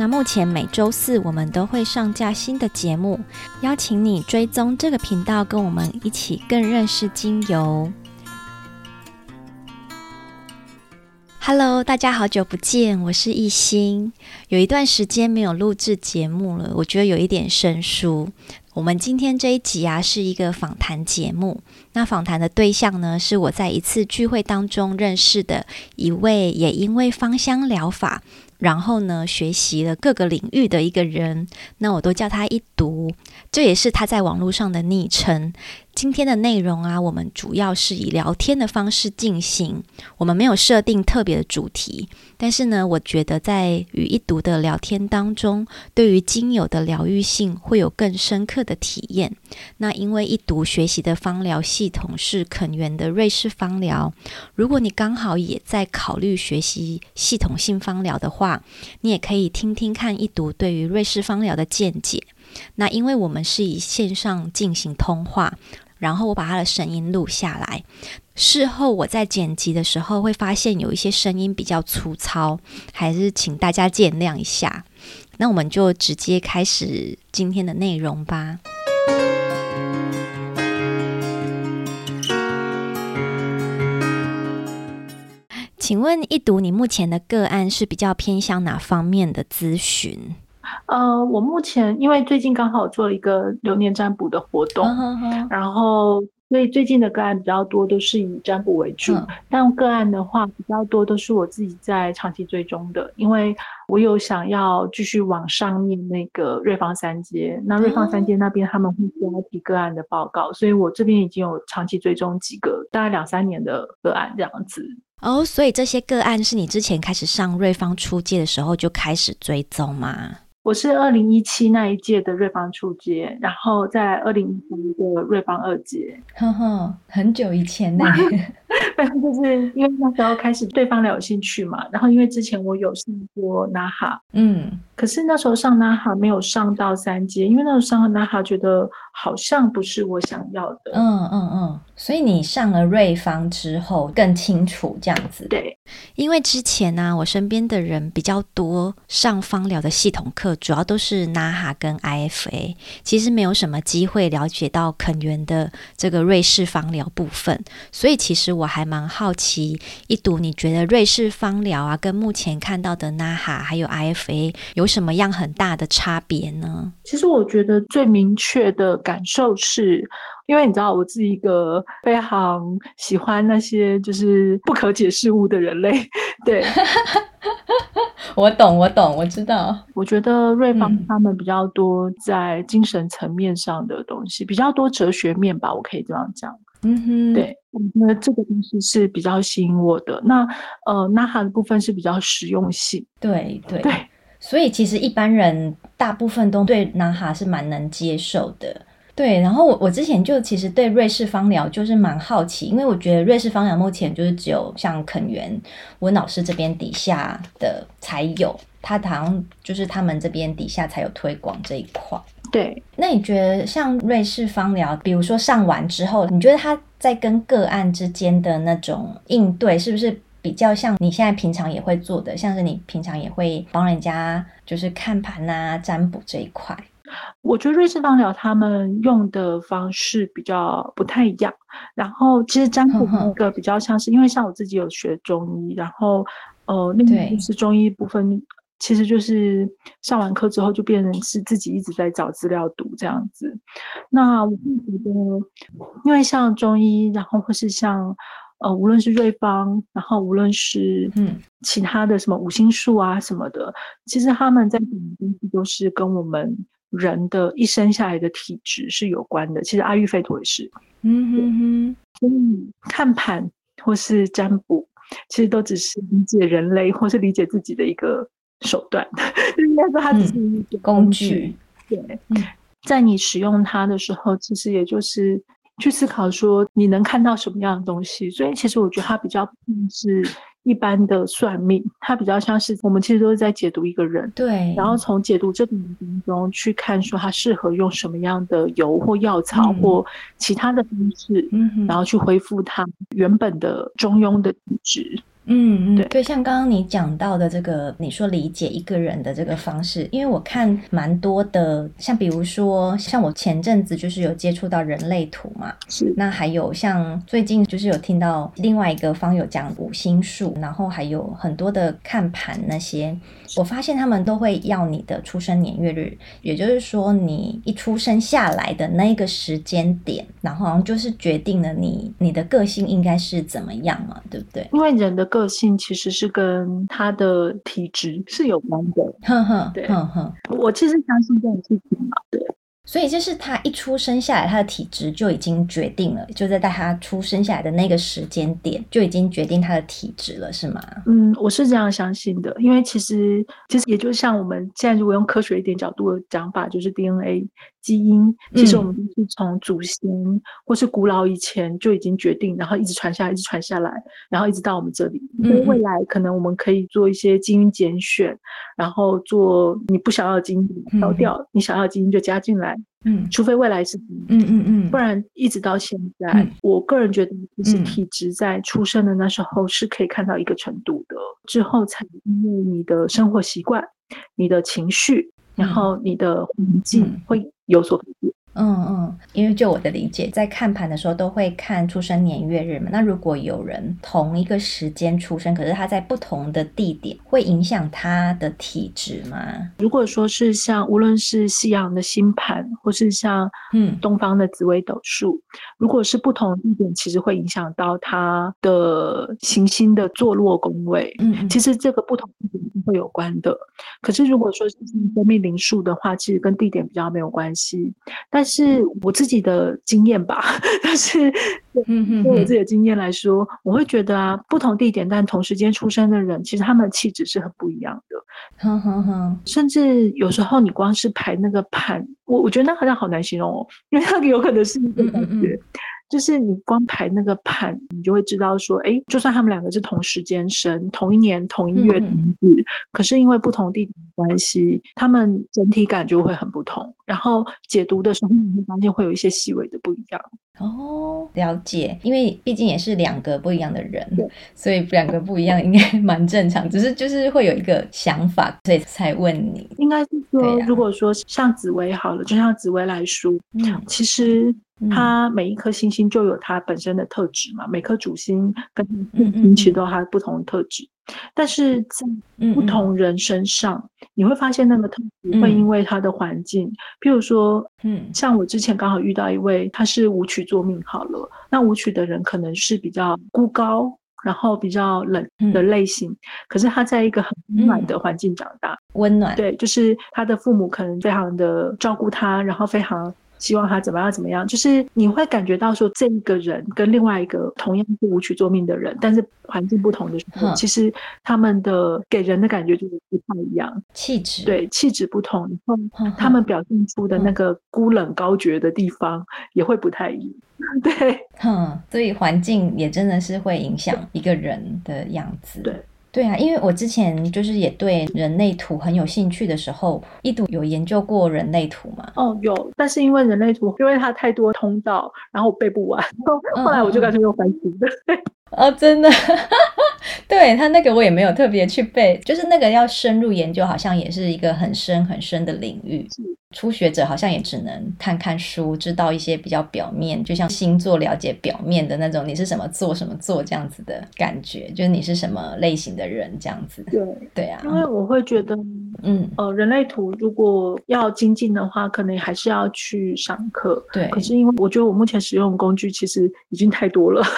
那目前每周四我们都会上架新的节目，邀请你追踪这个频道，跟我们一起更认识精油。Hello，大家好久不见，我是艺兴。有一段时间没有录制节目了，我觉得有一点生疏。我们今天这一集啊，是一个访谈节目。那访谈的对象呢，是我在一次聚会当中认识的一位，也因为芳香疗法。然后呢，学习了各个领域的一个人，那我都叫他一读，这也是他在网络上的昵称。今天的内容啊，我们主要是以聊天的方式进行，我们没有设定特别的主题。但是呢，我觉得在与一读的聊天当中，对于精油的疗愈性会有更深刻的体验。那因为一读学习的芳疗系统是肯园的瑞士芳疗，如果你刚好也在考虑学习系统性芳疗的话，你也可以听听看一读对于瑞士芳疗的见解。那因为我们是以线上进行通话。然后我把他的声音录下来，事后我在剪辑的时候会发现有一些声音比较粗糙，还是请大家见谅一下。那我们就直接开始今天的内容吧。请问一读，你目前的个案是比较偏向哪方面的咨询？呃，我目前因为最近刚好做了一个流年占卜的活动，然后所以最近的个案比较多，都是以占卜为主。嗯、但个案的话比较多，都是我自己在长期追踪的，因为我有想要继续往上面那个瑞芳三阶，那瑞芳三阶那边他们会要提个案的报告，嗯、所以我这边已经有长期追踪几个，大概两三年的个案这样子。哦，所以这些个案是你之前开始上瑞芳初阶的时候就开始追踪吗？我是二零一七那一届的瑞芳初阶，然后在二零一三的瑞芳二阶，呵呵，很久以前呢。就是因为那时候开始对芳疗有兴趣嘛，然后因为之前我有上过娜哈，嗯，可是那时候上娜哈没有上到三阶，因为那时候上了娜哈觉得好像不是我想要的，嗯嗯嗯，所以你上了瑞芳之后更清楚这样子，对，因为之前呢、啊，我身边的人比较多上芳疗的系统课，主要都是 NAHA 跟 IFA，其实没有什么机会了解到肯源的这个瑞士芳疗部分，所以其实我还蛮好奇，一读你觉得瑞士芳疗啊，跟目前看到的 NAHA 还有 IFA 有什么样很大的差别呢？其实我觉得最明确的感受是，因为你知道我是一个非常喜欢那些就是不可解释物的人类，对，我懂，我懂，我知道。我觉得瑞芳他们比较多在精神层面上的东西，嗯、比较多哲学面吧，我可以这样讲。嗯哼，对，我觉得这个东西是比较吸引我的。那呃，NAHA 的部分是比较实用性。对对对，所以其实一般人大部分都对 NAHA 是蛮能接受的。对，然后我我之前就其实对瑞士芳疗就是蛮好奇，因为我觉得瑞士芳疗目前就是只有像肯园温老师这边底下的才有，他好像就是他们这边底下才有推广这一块。对，那你觉得像瑞士芳疗，比如说上完之后，你觉得他在跟个案之间的那种应对，是不是比较像你现在平常也会做的，像是你平常也会帮人家就是看盘啊、占卜这一块？我觉得瑞士芳疗他们用的方式比较不太一样。然后其实占卜那个比较像是，因为像我自己有学中医，然后呃，那个就是中医部分。其实就是上完课之后就变成是自己一直在找资料读这样子。那我会觉得，因为像中医，然后或是像呃，无论是瑞芳，然后无论是嗯其他的什么五星术啊什么的，嗯、其实他们在讲的东西都是跟我们人的一生下来的体质是有关的。其实阿育吠陀也是，嗯哼哼。所以看盘或是占卜，其实都只是理解人类或是理解自己的一个。手段，应该说它只是一个工具。工具。对，嗯、在你使用它的时候，其实也就是去思考说你能看到什么样的东西。所以其实我觉得它比较是一般的算命，它比较像是我们其实都是在解读一个人，对，然后从解读这个人当中去看说他适合用什么样的油或药草或其他的方式，嗯，然后去恢复他原本的中庸的体质。嗯嗯，对。对，像刚刚你讲到的这个，你说理解一个人的这个方式，因为我看蛮多的，像比如说，像我前阵子就是有接触到人类图嘛，是，那还有像最近就是有听到另外一个方有讲五星术，然后还有很多的看盘那些，我发现他们都会要你的出生年月日，也就是说你一出生下来的那个时间点，然后好像就是决定了你你的个性应该是怎么样嘛，对不对？因为人的个性其实是跟他的体质是有关的，哼哼，对，哼哼，我其实相信这种事情嘛，对。所以就是他一出生下来，他的体质就已经决定了，就在在他出生下来的那个时间点就已经决定他的体质了，是吗？嗯，我是这样相信的，因为其实其实也就像我们现在如果用科学一点角度的讲法，就是 DNA 基因，其实我们都是从祖先或是古老以前就已经决定，然后一直传下来，一直传下来，然后一直到我们这里。所以未来可能我们可以做一些基因拣选，然后做你不想要的基因挑掉，你想要的基因就加进来。嗯，除非未来是嗯嗯嗯，不然一直到现在，嗯、我个人觉得，其实体质在出生的那时候是可以看到一个程度的，嗯、之后才因为你的生活习惯、你的情绪，然后你的环境会有所改变。嗯嗯，因为就我的理解，在看盘的时候都会看出生年月日嘛。那如果有人同一个时间出生，可是他在不同的地点，会影响他的体质吗？如果说是像无论是西洋的星盘，或是像嗯东方的紫微斗数，如果是不同地点，其实会影响到他的行星的坐落宫位。嗯，其实这个不同地点会有关的。可是如果说是生命灵数的话，其实跟地点比较没有关系。但但是我自己的经验吧，但是对我自己的经验来说，我会觉得啊，不同地点但同时间出生的人，其实他们的气质是很不一样的。哼哼哼，甚至有时候你光是排那个盘，我我觉得那好像好难形容哦，因为那个有可能是一个感觉。就是你光排那个盘，你就会知道说，哎，就算他们两个是同时间生，同一年同一月同日，嗯、可是因为不同地点的关系，他们整体感觉会很不同。然后解读的时候，你会发现会有一些细微的不一样。哦，了解，因为毕竟也是两个不一样的人，所以两个不一样应该 蛮正常。只是就是会有一个想法，所以才问你。应该是说，啊、如果说像紫薇好了，就像紫薇来说，嗯，其实。它每一颗星星就有它本身的特质嘛，每颗主星跟星其实都有它不同的特质，但是在不同人身上，你会发现那个特质会因为他的环境，譬如说，嗯，像我之前刚好遇到一位，他是舞曲作命好了，那舞曲的人可能是比较孤高，然后比较冷的类型，可是他在一个很温暖的环境长大，温暖，对，就是他的父母可能非常的照顾他，然后非常。希望他怎么样怎么样，就是你会感觉到说，这一个人跟另外一个同样是舞曲作命的人，但是环境不同的时候，嗯、其实他们的给人的感觉就是不太一样，气质。对气质不同，然后他们表现出的那个孤冷高绝的地方也会不太一样，嗯、对，嗯，所以环境也真的是会影响一个人的样子，对。对啊，因为我之前就是也对人类图很有兴趣的时候，一度有研究过人类图嘛。哦，有，但是因为人类图，因为它太多通道，然后我背不完，后来我就干脆用繁体的。嗯哦，真的，对他那个我也没有特别去背，就是那个要深入研究，好像也是一个很深很深的领域。是初学者好像也只能看看书，知道一些比较表面，就像星座了解表面的那种，你是什么座什么座这样子的感觉，就是你是什么类型的人这样子。对对啊，因为我会觉得，嗯呃，人类图如果要精进的话，可能还是要去上课。对，可是因为我觉得我目前使用的工具其实已经太多了。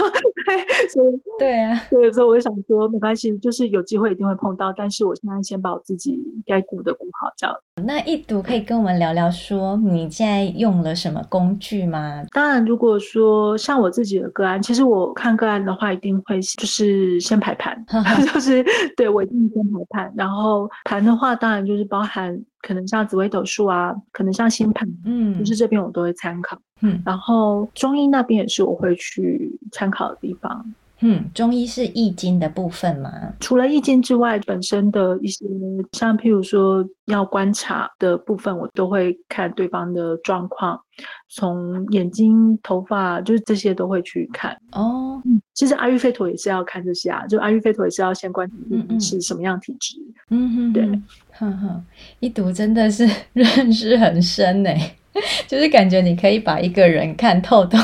所以 对啊，对，所以我就想说，没关系，就是有机会一定会碰到，但是我现在先把我自己该顾的顾好，这样。那一读可以跟我们聊聊，说你现在用了什么工具吗？当然，如果说像我自己的个案，其实我看个案的话，一定会就是先排盘，就是对我一定先排盘，然后盘的话，当然就是包含可能像紫微斗数啊，可能像星盘，嗯，就是这边我都会参考，嗯，然后中医那边也是我会去参考的地方。嗯，中医是易经的部分吗？除了易经之外，本身的一些像譬如说要观察的部分，我都会看对方的状况，从眼睛、头发，就是这些都会去看。哦，嗯，其实阿育吠陀也是要看这些啊，就阿育吠陀也是要先观察你是什么样体质。嗯哼，对，哼哼，一读真的是认识很深呢。就是感觉你可以把一个人看透透，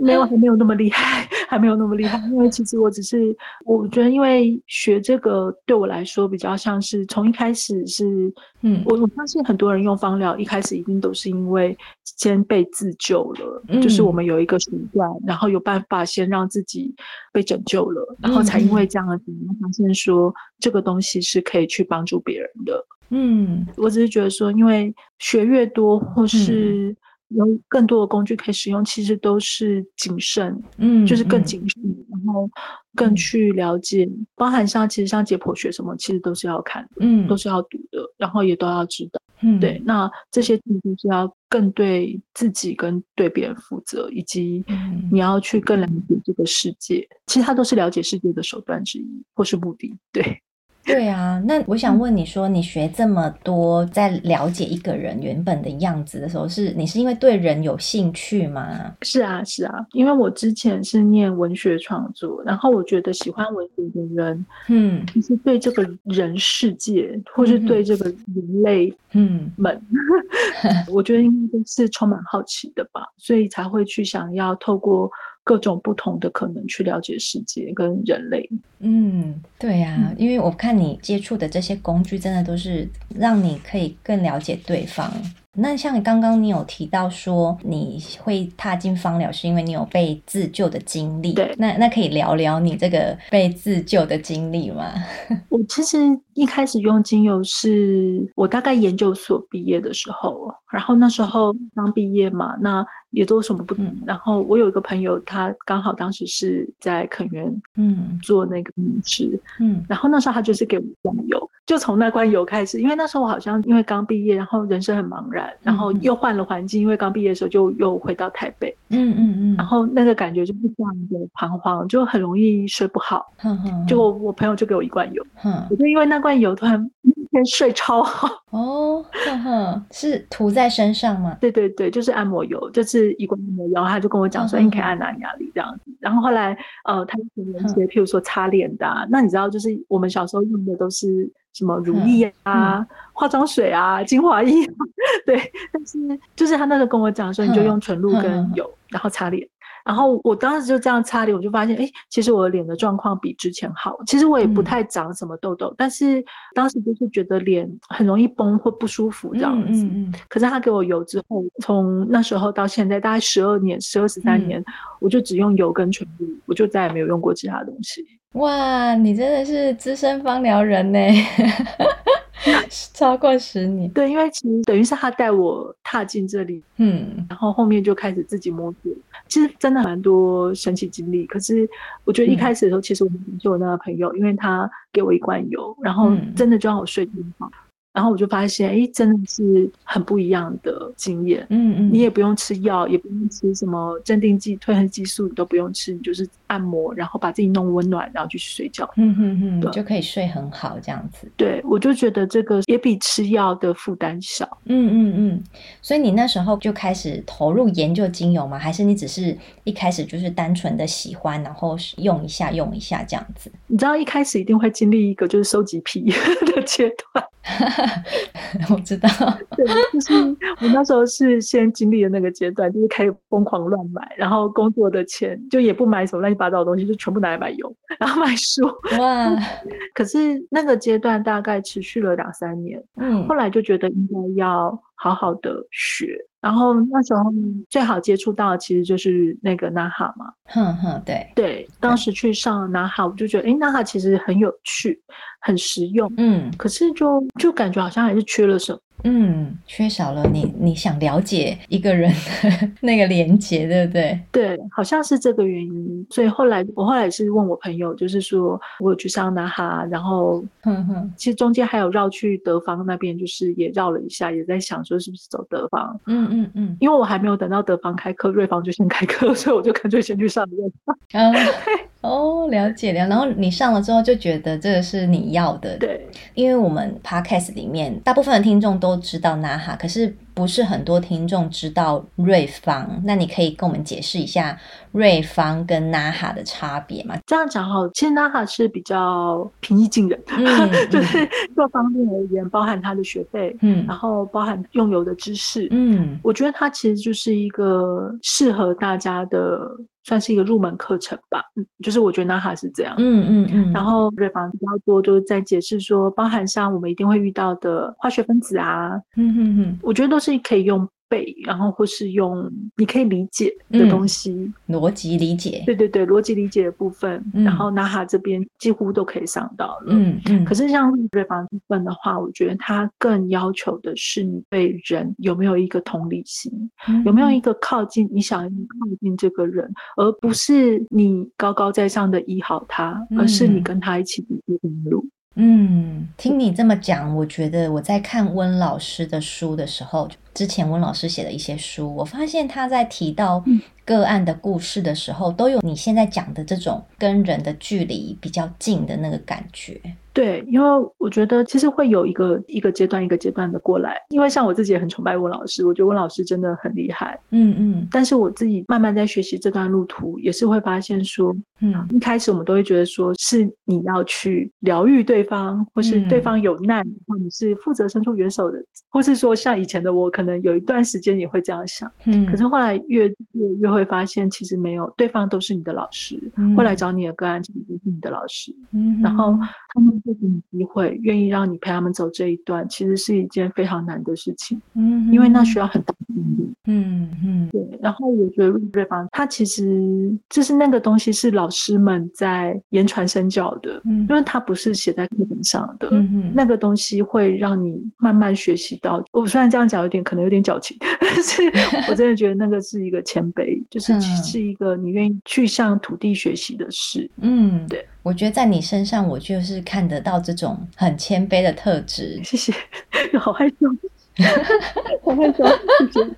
没有，还没有那么厉害，还没有那么厉害。因为其实我只是，我觉得因为学这个对我来说比较像是从一开始是，嗯，我我相信很多人用芳疗一开始一定都是因为先被自救了，嗯，就是我们有一个习惯，然后有办法先让自己被拯救了，然后才因为这样子发现说这个东西是可以去帮助别人的。嗯，我只是觉得说，因为学越多，或是有更多的工具可以使用，嗯、其实都是谨慎，嗯，就是更谨慎，嗯、然后更去了解，嗯、包含像其实像解剖学什么，其实都是要看，嗯，都是要读的，然后也都要知道，嗯，对，那这些其实是要更对自己跟对别人负责，以及你要去更了解这个世界，其实它都是了解世界的手段之一，或是目的，对。对啊，那我想问你说，你学这么多，在了解一个人原本的样子的时候，是你是因为对人有兴趣吗？是啊，是啊，因为我之前是念文学创作，然后我觉得喜欢文学的人，嗯，其实对这个人世界，或是对这个人类，嗯们，嗯 我觉得应该都是充满好奇的吧，所以才会去想要透过。各种不同的可能去了解世界跟人类。嗯，对呀、啊，因为我看你接触的这些工具，真的都是让你可以更了解对方。那像刚刚你有提到说你会踏进芳疗，是因为你有被自救的经历。对，那那可以聊聊你这个被自救的经历吗？我其实一开始用精油是我大概研究所毕业的时候，然后那时候刚毕业嘛，那也都什么不然后我有一个朋友，他刚好当时是在垦源嗯。做那个牧师嗯，然后那时候他就是给我一罐油，就从那罐油开始，因为那时候我好像因为刚毕业，然后人生很茫然。然后又换了环境，因为刚毕业的时候就又回到台北，嗯嗯嗯，然后那个感觉就是这样的彷徨，就很容易睡不好。嗯嗯，就我朋友就给我一罐油，嗯，我就因为那罐油突然一天睡超好。哦，哼哼，是涂在身上吗？对对对，就是按摩油，就是一罐按摩油，他就跟我讲说，你可以按哪里哪里这样子。然后后来呃，他就给我一些，譬如说擦脸的，那你知道，就是我们小时候用的都是。什么乳液啊、嗯、化妆水啊、精华液，对，但是就是他那时候跟我讲说，你就用纯露跟油，然后擦脸。然后我当时就这样擦脸，我就发现，哎，其实我的脸的状况比之前好。其实我也不太长什么痘痘，嗯、但是当时就是觉得脸很容易崩或不舒服这样子。嗯嗯嗯、可是他给我油之后，从那时候到现在大概十二年、十二十三年，嗯、我就只用油跟唇露，我就再也没有用过其他东西。哇，你真的是资深芳疗人呢，超过十年。对，因为其实等于是他带我踏进这里，嗯，然后后面就开始自己摸索。其实真的蛮多神奇经历，可是我觉得一开始的时候，其实我很感谢我那个朋友，嗯、因为他给我一罐油，然后真的就让我睡得很好。然后我就发现，哎，真的是很不一样的经验。嗯嗯，你也不用吃药，也不用吃什么镇定剂、褪黑激素，你都不用吃，你就是按摩，然后把自己弄温暖，然后就去睡觉。嗯嗯嗯，对就可以睡很好这样子。对，我就觉得这个也比吃药的负担小。嗯嗯嗯，所以你那时候就开始投入研究精油吗？还是你只是一开始就是单纯的喜欢，然后用一下用一下这样子？你知道一开始一定会经历一个就是收集癖 的阶段。我知道，对，就是我那时候是先经历了那个阶段，就是开始疯狂乱买，然后工作的钱就也不买什么乱七八糟的东西，就全部拿来买油，然后买书。哇！可是那个阶段大概持续了两三年，嗯，后来就觉得应该要好好的学。然后那时候最好接触到的其实就是那个娜哈嘛，哼哼，对。对，当时去上娜哈，我就觉得，哎，娜哈其实很有趣，很实用，嗯，可是就就感觉好像还是缺了什么。嗯，缺少了你你想了解一个人的 那个连接，对不对？对，好像是这个原因。所以后来我后来是问我朋友，就是说我有去上那哈，然后哼哼，其实中间还有绕去德方那边，就是也绕了一下，也在想说是不是走德方。嗯嗯嗯，因为我还没有等到德方开课，瑞方就先开课，所以我就干脆先去上瑞方。嗯 哦，了解了。然后你上了之后就觉得这个是你要的，对。因为我们 podcast 里面大部分的听众都知道 NAHA，可是不是很多听众知道瑞芳。那你可以跟我们解释一下瑞芳跟 NAHA 的差别吗？这样讲好，其实 NAHA 是比较平易近人 就是各方面而言，包含他的学费，嗯，然后包含用油的知识，嗯，我觉得它其实就是一个适合大家的。算是一个入门课程吧，嗯，就是我觉得 NAHA 是这样，嗯嗯嗯，然后瑞芳比较多，就是在解释说，包含像我们一定会遇到的化学分子啊，嗯嗯嗯，我觉得都是可以用。背，然后或是用你可以理解的东西，嗯、逻辑理解，对对对，逻辑理解的部分，嗯、然后 NAHA 这边几乎都可以上到了。嗯嗯。可是像瑞芳部分的话，我觉得他更要求的是你对人有没有一个同理心，嗯、有没有一个靠近，你想要靠近这个人，而不是你高高在上的医好他，而是你跟他一起走这条路。嗯，听你这么讲，我觉得我在看温老师的书的时候，之前温老师写的一些书，我发现他在提到个案的故事的时候，都有你现在讲的这种跟人的距离比较近的那个感觉。对，因为我觉得其实会有一个一个阶段一个阶段的过来，因为像我自己也很崇拜温老师，我觉得温老师真的很厉害。嗯嗯。但是我自己慢慢在学习这段路途，也是会发现说，嗯，一开始我们都会觉得说是你要去疗愈对方，或是对方有难，嗯、或你是负责伸出援手的，或是说像以前的我，可能有一段时间也会这样想。嗯。可是后来越越越会发现，其实没有，对方都是你的老师，嗯、会来找你的个案，其实都是你的老师。嗯。然后他们。会给你机会，愿意让你陪他们走这一段，其实是一件非常难的事情。嗯，因为那需要很大的毅力。嗯嗯，对。然后我觉得瑞芳，他其实就是那个东西是老师们在言传身教的，嗯，因为他不是写在课本上的。嗯嗯，那个东西会让你慢慢学习到。我虽然这样讲有点可能有点矫情，但 是我真的觉得那个是一个谦卑，就是是一个你愿意去向土地学习的事。嗯，对。我觉得在你身上，我就是看得到这种很谦卑的特质。谢谢，好害羞，好害羞，谢谢。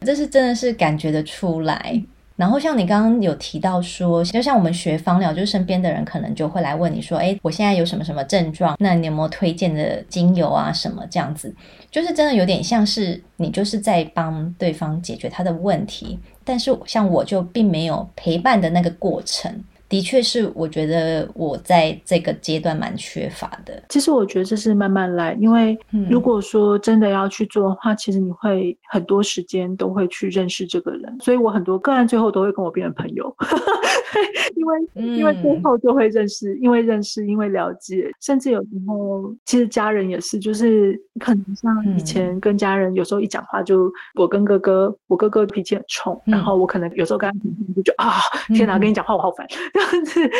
这是真的是感觉得出来。然后像你刚刚有提到说，就像我们学芳疗，就是身边的人可能就会来问你说：“哎，我现在有什么什么症状？那你有没有推荐的精油啊？什么这样子？”就是真的有点像是你就是在帮对方解决他的问题，但是像我就并没有陪伴的那个过程。的确是，我觉得我在这个阶段蛮缺乏的。其实我觉得这是慢慢来，因为如果说真的要去做的话，嗯、其实你会很多时间都会去认识这个人。所以我很多个案最后都会跟我变成朋友，因为、嗯、因为最后就会认识，因为认识，因为了解，甚至有时候其实家人也是，就是可能像以前跟家人有时候一讲话就，我跟哥哥，我哥哥脾气很冲，嗯、然后我可能有时候跟他讲话就啊，天哪，跟你讲话我好烦。是，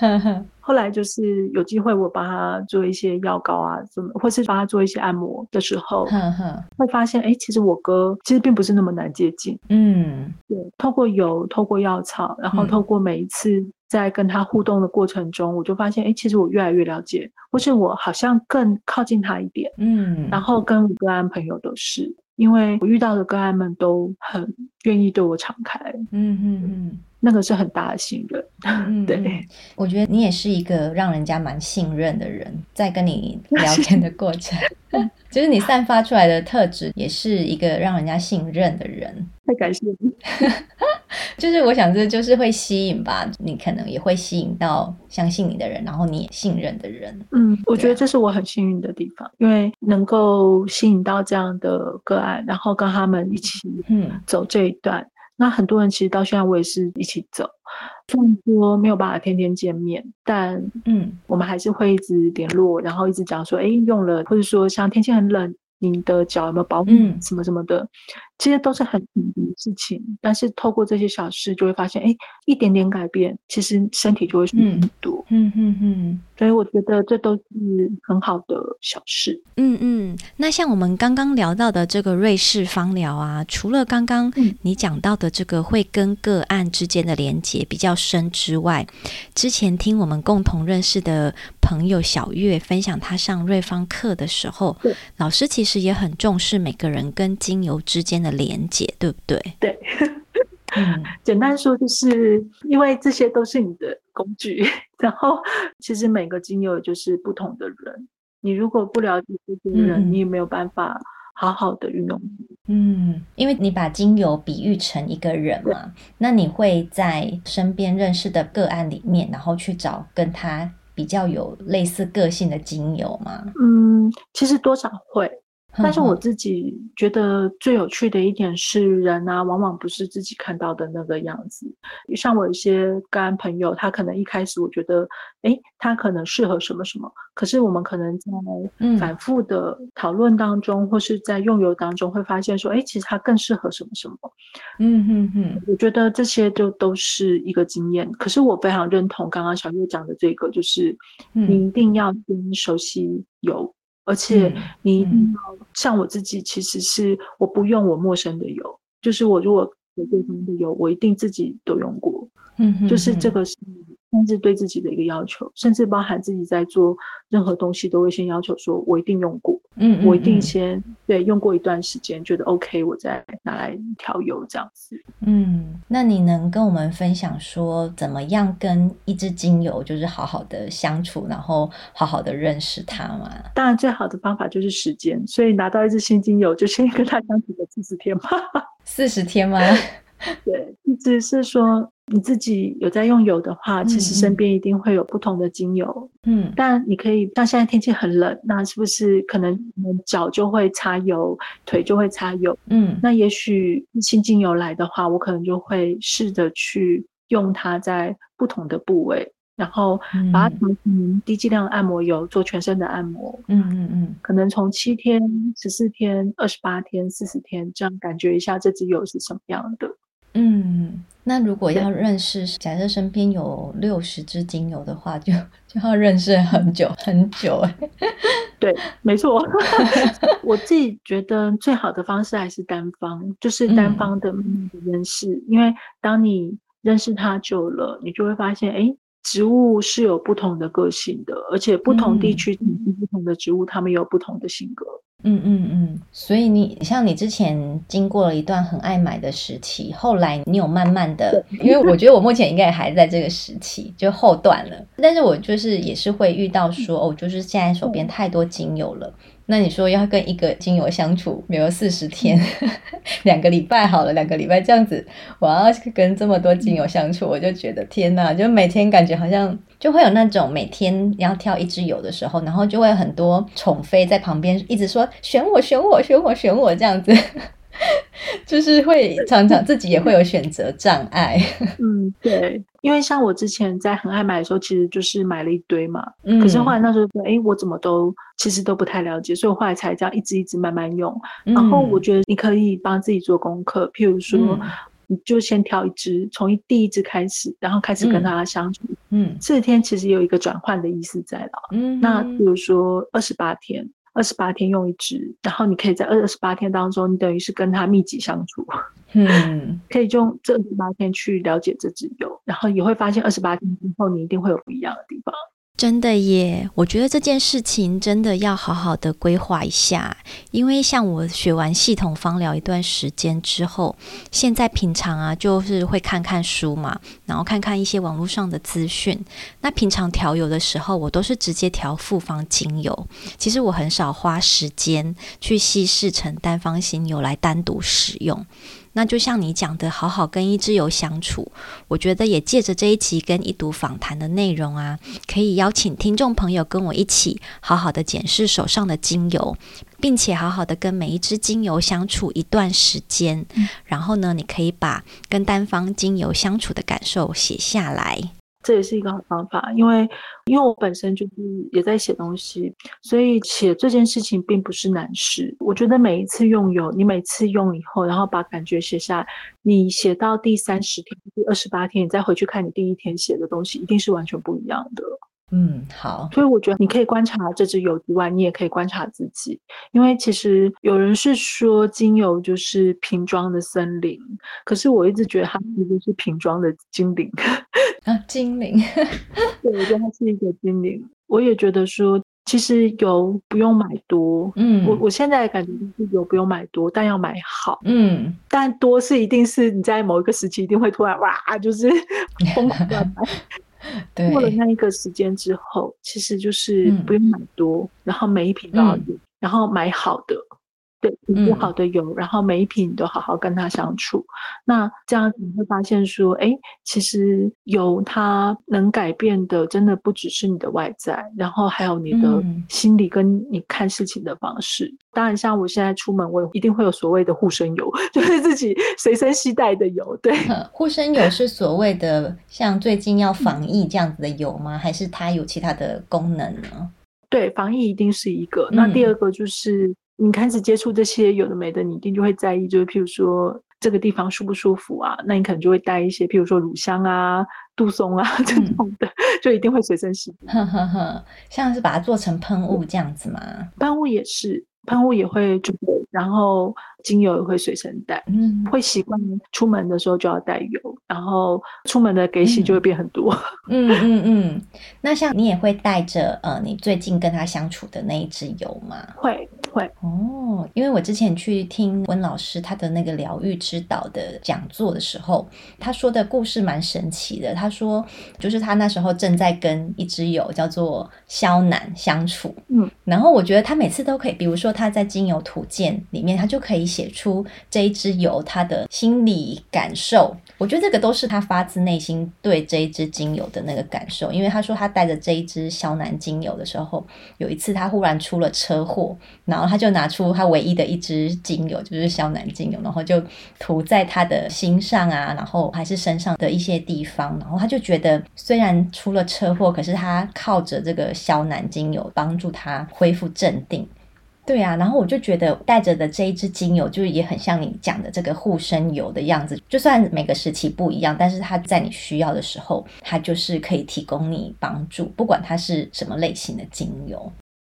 后来就是有机会，我帮他做一些药膏啊，怎么，或是帮他做一些按摩的时候，会发现，哎，其实我哥其实并不是那么难接近。嗯，对，透过油，透过药草，然后透过每一次在跟他互动的过程中，我就发现，哎，其实我越来越了解，或是我好像更靠近他一点。嗯，然后跟我个案朋友都是，因为我遇到的个案们都很愿意对我敞开。嗯嗯嗯。那个是很大的信任，嗯、对，我觉得你也是一个让人家蛮信任的人，在跟你聊 天的过程，就是你散发出来的特质，也是一个让人家信任的人。太感谢你，就是我想这就是会吸引吧，你可能也会吸引到相信你的人，然后你也信任的人。嗯，我觉得这是我很幸运的地方，因为能够吸引到这样的个案，然后跟他们一起嗯走这一段。那很多人其实到现在我也是一起走，虽然说没有办法天天见面，但嗯，我们还是会一直联络，然后一直讲说，哎，用了，或者说像天气很冷，你的脚有没有保护什么什么的，嗯、其实都是很简单的事情，但是透过这些小事，就会发现，哎，一点点改变，其实身体就会很多。嗯嗯嗯。所以我觉得这都是很好的小事。嗯嗯。那像我们刚刚聊到的这个瑞士芳疗啊，除了刚刚你讲到的这个会跟个案之间的连接比较深之外，之前听我们共同认识的朋友小月分享，她上瑞芳课的时候，老师其实也很重视每个人跟精油之间的连接，对不对？对，嗯，简单说就是因为这些都是你的工具，然后其实每个精油就是不同的人，你如果不了解这些人，嗯、你也没有办法好好的运用。嗯，因为你把精油比喻成一个人嘛，那你会在身边认识的个案里面，然后去找跟他比较有类似个性的精油吗？嗯，其实多少会。但是我自己觉得最有趣的一点是，人啊，往往不是自己看到的那个样子。像我一些干朋友，他可能一开始我觉得，哎，他可能适合什么什么，可是我们可能在反复的讨论当中，嗯、或是在用油当中，会发现说，哎，其实他更适合什么什么。嗯嗯嗯，我觉得这些就都是一个经验。可是我非常认同刚刚小月讲的这个，就是你一定要先熟悉油。而且你一定要像我自己，其实是我不用我陌生的油，就是我如果有对方的油，我一定自己都用过。嗯，就是这个是。甚至对自己的一个要求，甚至包含自己在做任何东西，都会先要求说：“我一定用过，嗯，嗯，嗯，我一定先对用过一段时间，觉得 OK，我再拿来调油这样子。”嗯，那你能跟我们分享说，怎么样跟一支精油就是好好的相处，然后好好的认识它吗？当然，最好的方法就是时间，所以拿到一支新精油，就先跟它相处个四十天吧。四十天吗？对，意思是说。你自己有在用油的话，其实身边一定会有不同的精油。嗯，但你可以像现在天气很冷，那是不是可能脚就会擦油，腿就会擦油？嗯，那也许新精油来的话，我可能就会试着去用它在不同的部位，然后把它调成低剂量按摩油做全身的按摩。嗯嗯嗯，可能从七天、十四天、二十八天、四十天这样感觉一下这支油是什么样的。嗯，那如果要认识，假设身边有六十支精油的话，就就要认识很久很久哎。对，没错。我自己觉得最好的方式还是单方，就是单方的认识，嗯，因为当你认识它久了，你就会发现，哎，植物是有不同的个性的，而且不同地区、不同的植物，它们有不同的性格。嗯嗯嗯，所以你像你之前经过了一段很爱买的时期，后来你有慢慢的，因为我觉得我目前应该还在这个时期，就后段了。但是我就是也是会遇到说，哦，就是现在手边太多精油了。那你说要跟一个精油相处，比如四十天，两个礼拜好了，两个礼拜这样子，我要跟这么多精油相处，我就觉得天哪，就每天感觉好像就会有那种每天要挑一支油的时候，然后就会有很多宠妃在旁边一直说选我选我选我选我这样子。就是会常常自己也会有选择障碍。嗯，对，因为像我之前在很爱买的时候，其实就是买了一堆嘛。嗯。可是后来那时候说，哎，我怎么都其实都不太了解，所以我后来才这样一直一直慢慢用。然后我觉得你可以帮自己做功课，譬如说，嗯、你就先挑一支，从第一支开始，然后开始跟它相处。嗯。四十天其实有一个转换的意思在了。嗯。那比如说二十八天。二十八天用一支，然后你可以在二十八天当中，你等于是跟它密集相处，嗯，可以用这二十八天去了解这支油，然后你会发现二十八天之后，你一定会有不一样的地方。真的耶，我觉得这件事情真的要好好的规划一下，因为像我学完系统芳疗一段时间之后，现在平常啊就是会看看书嘛，然后看看一些网络上的资讯。那平常调油的时候，我都是直接调复方精油，其实我很少花时间去稀释成单方精油来单独使用。那就像你讲的，好好跟一只油相处，我觉得也借着这一集跟一读访谈的内容啊，可以邀请听众朋友跟我一起好好的检视手上的精油，并且好好的跟每一支精油相处一段时间，然后呢，你可以把跟单方精油相处的感受写下来。这也是一个好方法。因为因为我本身就是也在写东西，所以写这件事情并不是难事。我觉得每一次用油，你每次用以后，然后把感觉写下来，你写到第三十天、第二十八天，你再回去看你第一天写的东西，一定是完全不一样的。嗯，好。所以我觉得你可以观察这支油之外，你也可以观察自己，因为其实有人是说精油就是瓶装的森林，可是我一直觉得它其实是瓶装的精灵 啊，精灵。对，我觉得它是一个精灵。我也觉得说，其实油不用买多，嗯，我我现在感觉就是油不用买多，但要买好，嗯，但多是一定是你在某一个时期一定会突然哇，就是 疯狂乱买。对过了那一个时间之后，其实就是不用买多，嗯、然后每一瓶都要用，嗯、然后买好的。对，品质好的油，嗯、然后每一瓶你都好好跟它相处。那这样你会发现说，哎，其实油它能改变的，真的不只是你的外在，然后还有你的心理跟你看事情的方式。嗯、当然，像我现在出门，我一定会有所谓的护身油，就是自己随身携带的油。对，护身油是所谓的 像最近要防疫这样子的油吗？还是它有其他的功能呢？对，防疫一定是一个。那第二个就是。嗯你开始接触这些有的没的，你一定就会在意，就是譬如说这个地方舒不舒服啊？那你可能就会带一些，譬如说乳香啊、杜松啊这种的，嗯、就一定会随身携带。呵呵呵，像是把它做成喷雾这样子吗？喷雾也是，喷雾也会准备，然后。精油也会随身带，嗯，会习惯出门的时候就要带油，然后出门的给洗就会变很多。嗯嗯嗯。那像你也会带着呃，你最近跟他相处的那一支油吗？会会哦，因为我之前去听温老师他的那个疗愈之岛的讲座的时候，他说的故事蛮神奇的。他说，就是他那时候正在跟一支油叫做肖楠相处，嗯，然后我觉得他每次都可以，比如说他在精油图鉴里面，他就可以。写出这一支油他的心理感受，我觉得这个都是他发自内心对这一支精油的那个感受。因为他说他带着这一支肖楠精油的时候，有一次他忽然出了车祸，然后他就拿出他唯一的一支精油，就是肖楠精油，然后就涂在他的心上啊，然后还是身上的一些地方，然后他就觉得虽然出了车祸，可是他靠着这个肖楠精油帮助他恢复镇定。对啊，然后我就觉得带着的这一支精油，就是也很像你讲的这个护身油的样子。就算每个时期不一样，但是它在你需要的时候，它就是可以提供你帮助，不管它是什么类型的精油。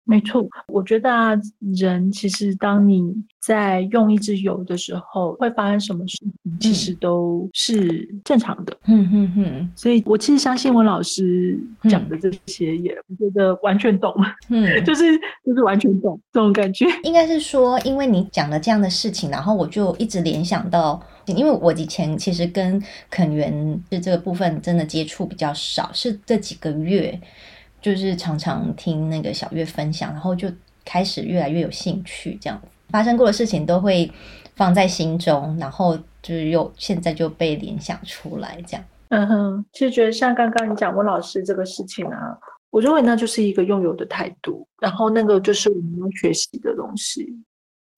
没错，我觉得啊，人其实当你在用一支油的时候，会发生什么事情，其实都是正常的。嗯嗯嗯。所以我其实相信文老师讲的这些，也我觉得完全懂。嗯，就是就是完全懂这种感觉。应该是说，因为你讲了这样的事情，然后我就一直联想到，因为我以前其实跟肯园的这个部分真的接触比较少，是这几个月。就是常常听那个小月分享，然后就开始越来越有兴趣，这样发生过的事情都会放在心中，然后就是又现在就被联想出来，这样。嗯哼，其实觉得像刚刚你讲温老师这个事情啊，我认为那就是一个用有的态度，然后那个就是我们要学习的东西。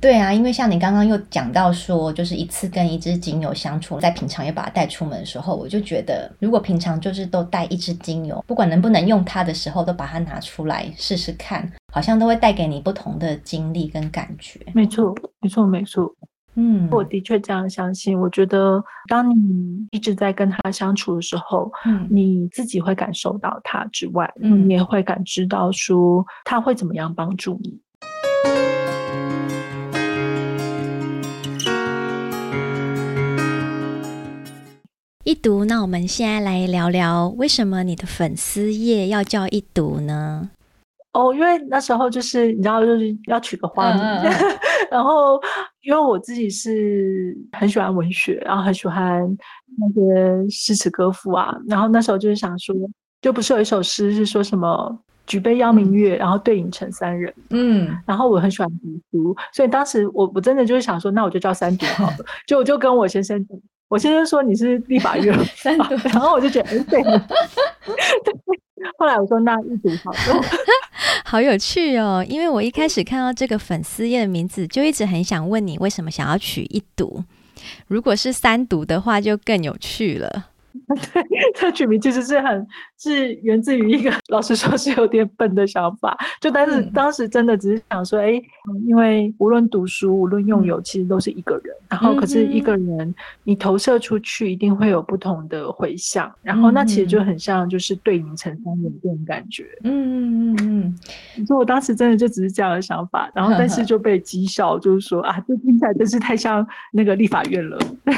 对啊，因为像你刚刚又讲到说，就是一次跟一支精油相处，在平常也把它带出门的时候，我就觉得，如果平常就是都带一支精油，不管能不能用它的时候，都把它拿出来试试看，好像都会带给你不同的经历跟感觉。没错，没错，没错。嗯，我的确这样相信。我觉得，当你一直在跟他相处的时候，嗯，你自己会感受到他之外，嗯，你也会感知到说他会怎么样帮助你。一读，那我们现在来聊聊，为什么你的粉丝页要叫一读呢？哦，因为那时候就是你知道，就是要取个花名，嗯嗯嗯 然后因为我自己是很喜欢文学，然后很喜欢那些诗词歌赋啊，然后那时候就是想说，就不是有一首诗是说什么“举杯邀明月，嗯、然后对影成三人”，嗯，然后我很喜欢读书，所以当时我我真的就是想说，那我就叫三读好了，就我就跟我先生讲。我先生说你是立法院，然后我就觉得哎对，后来我说那一读好，好有趣哦。因为我一开始看到这个粉丝页的名字，就一直很想问你为什么想要取一读，如果是三读的话就更有趣了。对，这取名其实是很是源自于一个老实说是有点笨的想法，就但是当时真的只是想说，哎、嗯，因为无论读书无论用友，其实都是一个人，嗯、然后可是一个人你投射出去一定会有不同的回响，嗯、然后那其实就很像就是对影成三人这种感觉。嗯嗯嗯嗯，你说我当时真的就只是这样的想法，然后但是就被讥笑，就是说啊，这听起来真是太像那个立法院了。对，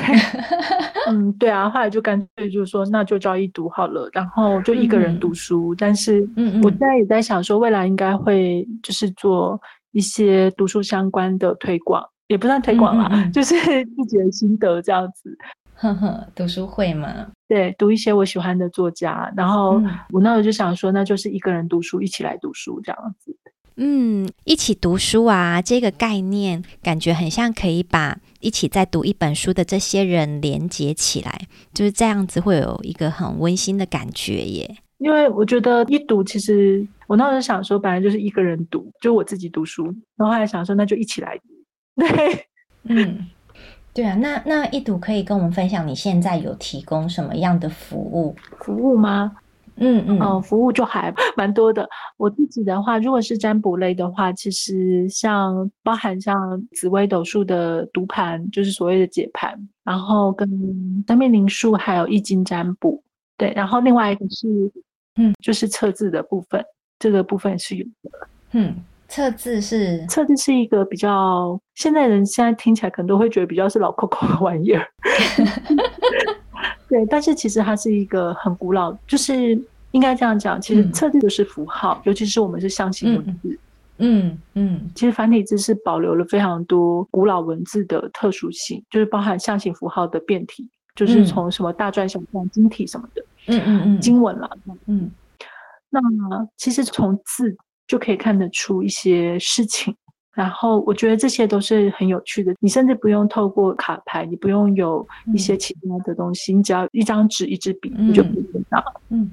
嗯，对啊，后来就干脆就。是说那就照一读好了，然后就一个人读书。嗯、但是，嗯我现在也在想说，未来应该会就是做一些读书相关的推广，也不算推广啦，嗯嗯嗯 就是自己的心得这样子。呵呵，读书会嘛，对，读一些我喜欢的作家。然后我那时候就想说，那就是一个人读书，一起来读书这样子。嗯，一起读书啊，这个概念感觉很像可以把一起在读一本书的这些人连接起来，就是这样子会有一个很温馨的感觉耶。因为我觉得一读，其实我那时候想说，本来就是一个人读，就我自己读书，然后后来想说，那就一起来读。对，嗯，对啊，那那一读可以跟我们分享你现在有提供什么样的服务？服务吗？嗯嗯，哦，服务就还 蛮多的。我自己的话，如果是占卜类的话，其实像包含像紫微斗数的读盘，就是所谓的解盘，然后跟三面灵数还有易经占卜，对，然后另外一个是，嗯，就是测字的部分，这个部分是有的。嗯，测字是测字是一个比较现在人现在听起来可能都会觉得比较是老扣扣的玩意儿。对，但是其实它是一个很古老，就是应该这样讲，其实测字就是符号，嗯、尤其是我们是象形文字，嗯嗯，嗯，其实繁体字是保留了非常多古老文字的特殊性，就是包含象形符号的变体，就是从什么大篆、小篆、金体什么的，嗯嗯嗯，经文啦，嗯，那么其实从字就可以看得出一些事情。然后我觉得这些都是很有趣的，你甚至不用透过卡牌，你不用有一些其他的东西，嗯、你只要一张纸、一支笔，你就可以知道。嗯，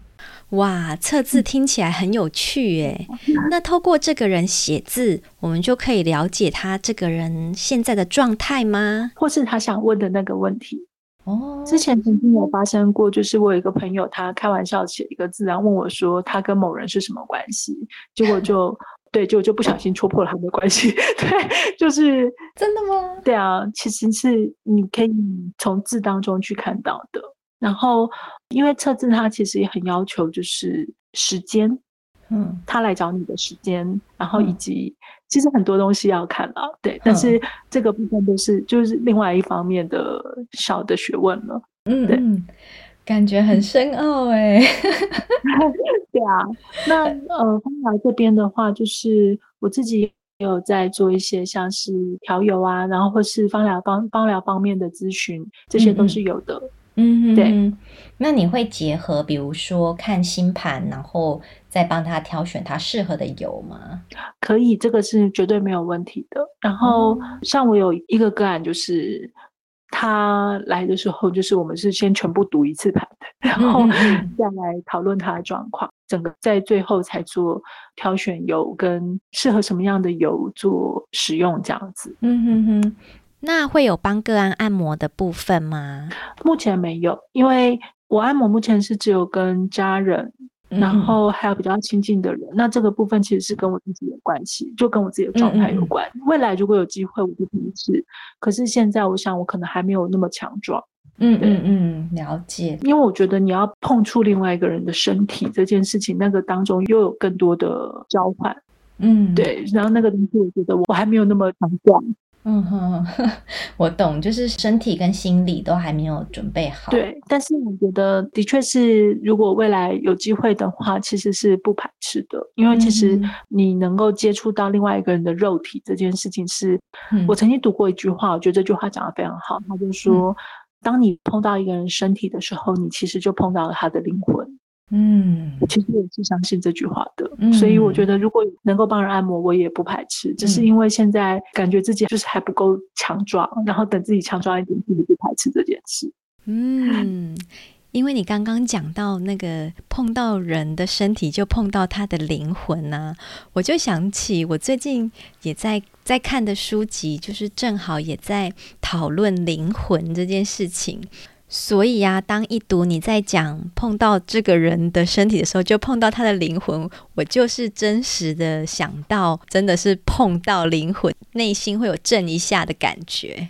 哇，测字听起来很有趣耶。嗯、那透过这个人写字，我们就可以了解他这个人现在的状态吗？或是他想问的那个问题？哦，之前曾经有发生过，就是我有一个朋友，他开玩笑写一个字，然后问我说他跟某人是什么关系，结果就。对，就就不小心戳破了他们的关系。对，就是真的吗？对啊，其实是你可以从字当中去看到的。然后，因为测字它其实也很要求就是时间，嗯，他来找你的时间，然后以及、嗯、其实很多东西要看了，对。但是这个部分都是就是另外一方面的小的学问了。嗯，对。感觉很深奥哎，对啊，那呃，芳疗这边的话，就是我自己也有在做一些像是调油啊，然后或是芳疗方芳疗方面的咨询，这些都是有的。嗯，对。嗯，那你会结合，比如说看星盘，然后再帮他挑选他适合的油吗？可以，这个是绝对没有问题的。然后像我有一个个案，就是。他来的时候，就是我们是先全部读一次盘的，然后 再来讨论他的状况，整个在最后才做挑选油跟适合什么样的油做使用这样子。嗯哼哼，那会有帮个案按摩的部分吗？目前没有，因为我按摩目前是只有跟家人。然后还有比较亲近的人，嗯、那这个部分其实是跟我自己有关系，就跟我自己的状态有关。嗯、未来如果有机会，我就可以试。可是现在，我想我可能还没有那么强壮。嗯嗯嗯，了解。因为我觉得你要碰触另外一个人的身体这件事情，那个当中又有更多的交换。嗯，对。然后那个东西，我觉得我还没有那么强壮。嗯哼，我懂，就是身体跟心理都还没有准备好。对，但是我觉得的确是，如果未来有机会的话，其实是不排斥的，因为其实你能够接触到另外一个人的肉体这件事情是，我曾经读过一句话，我觉得这句话讲得非常好，他就说，嗯、当你碰到一个人身体的时候，你其实就碰到了他的灵魂。嗯，其实我是相信这句话的，嗯、所以我觉得如果能够帮人按摩，我也不排斥。只是因为现在感觉自己就是还不够强壮，嗯、然后等自己强壮一点，自己不排斥这件事。嗯，因为你刚刚讲到那个碰到人的身体就碰到他的灵魂呢、啊，我就想起我最近也在在看的书籍，就是正好也在讨论灵魂这件事情。所以呀、当一读你在讲碰到这个人的身体的时候，就碰到他的灵魂，我就是真实的想到，真的是碰到灵魂，内心会有震一下的感觉。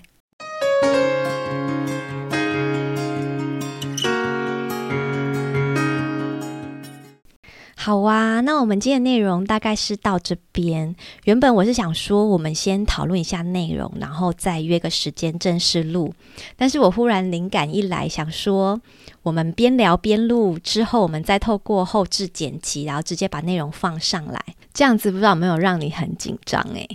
好啊，那我们今天的内容大概是到这边。原本我是想说，我们先讨论一下内容，然后再约个时间正式录。但是我忽然灵感一来，想说我们边聊边录，之后我们再透过后置剪辑，然后直接把内容放上来。这样子不知道有没有让你很紧张诶？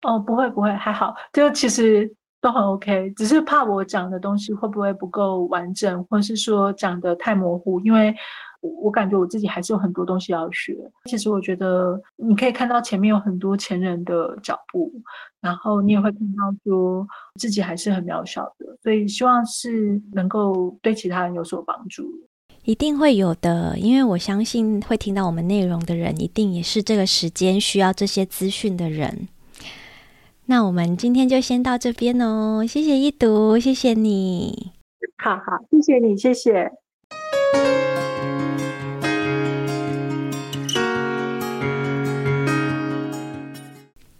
哦，不会不会，还好，就其实都很 OK，只是怕我讲的东西会不会不够完整，或是说讲得太模糊，因为。我我感觉我自己还是有很多东西要学。其实我觉得你可以看到前面有很多前人的脚步，然后你也会看到说自己还是很渺小的。所以希望是能够对其他人有所帮助。一定会有的，因为我相信会听到我们内容的人，一定也是这个时间需要这些资讯的人。那我们今天就先到这边哦，谢谢一读，谢谢你。好好，谢谢你，谢谢。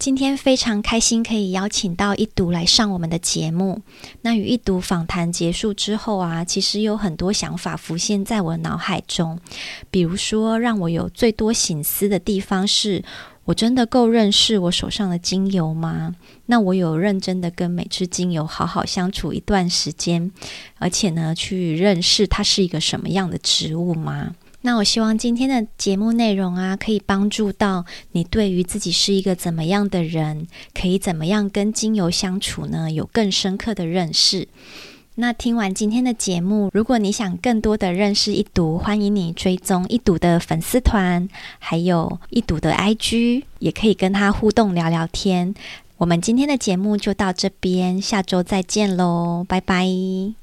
今天非常开心可以邀请到一读来上我们的节目。那与一读访谈结束之后啊，其实有很多想法浮现在我脑海中。比如说，让我有最多醒思的地方是：我真的够认识我手上的精油吗？那我有认真的跟每支精油好好相处一段时间，而且呢，去认识它是一个什么样的植物吗？那我希望今天的节目内容啊，可以帮助到你对于自己是一个怎么样的人，可以怎么样跟精油相处呢？有更深刻的认识。那听完今天的节目，如果你想更多的认识一读，欢迎你追踪一读的粉丝团，还有一读的 IG，也可以跟他互动聊聊天。我们今天的节目就到这边，下周再见喽，拜拜。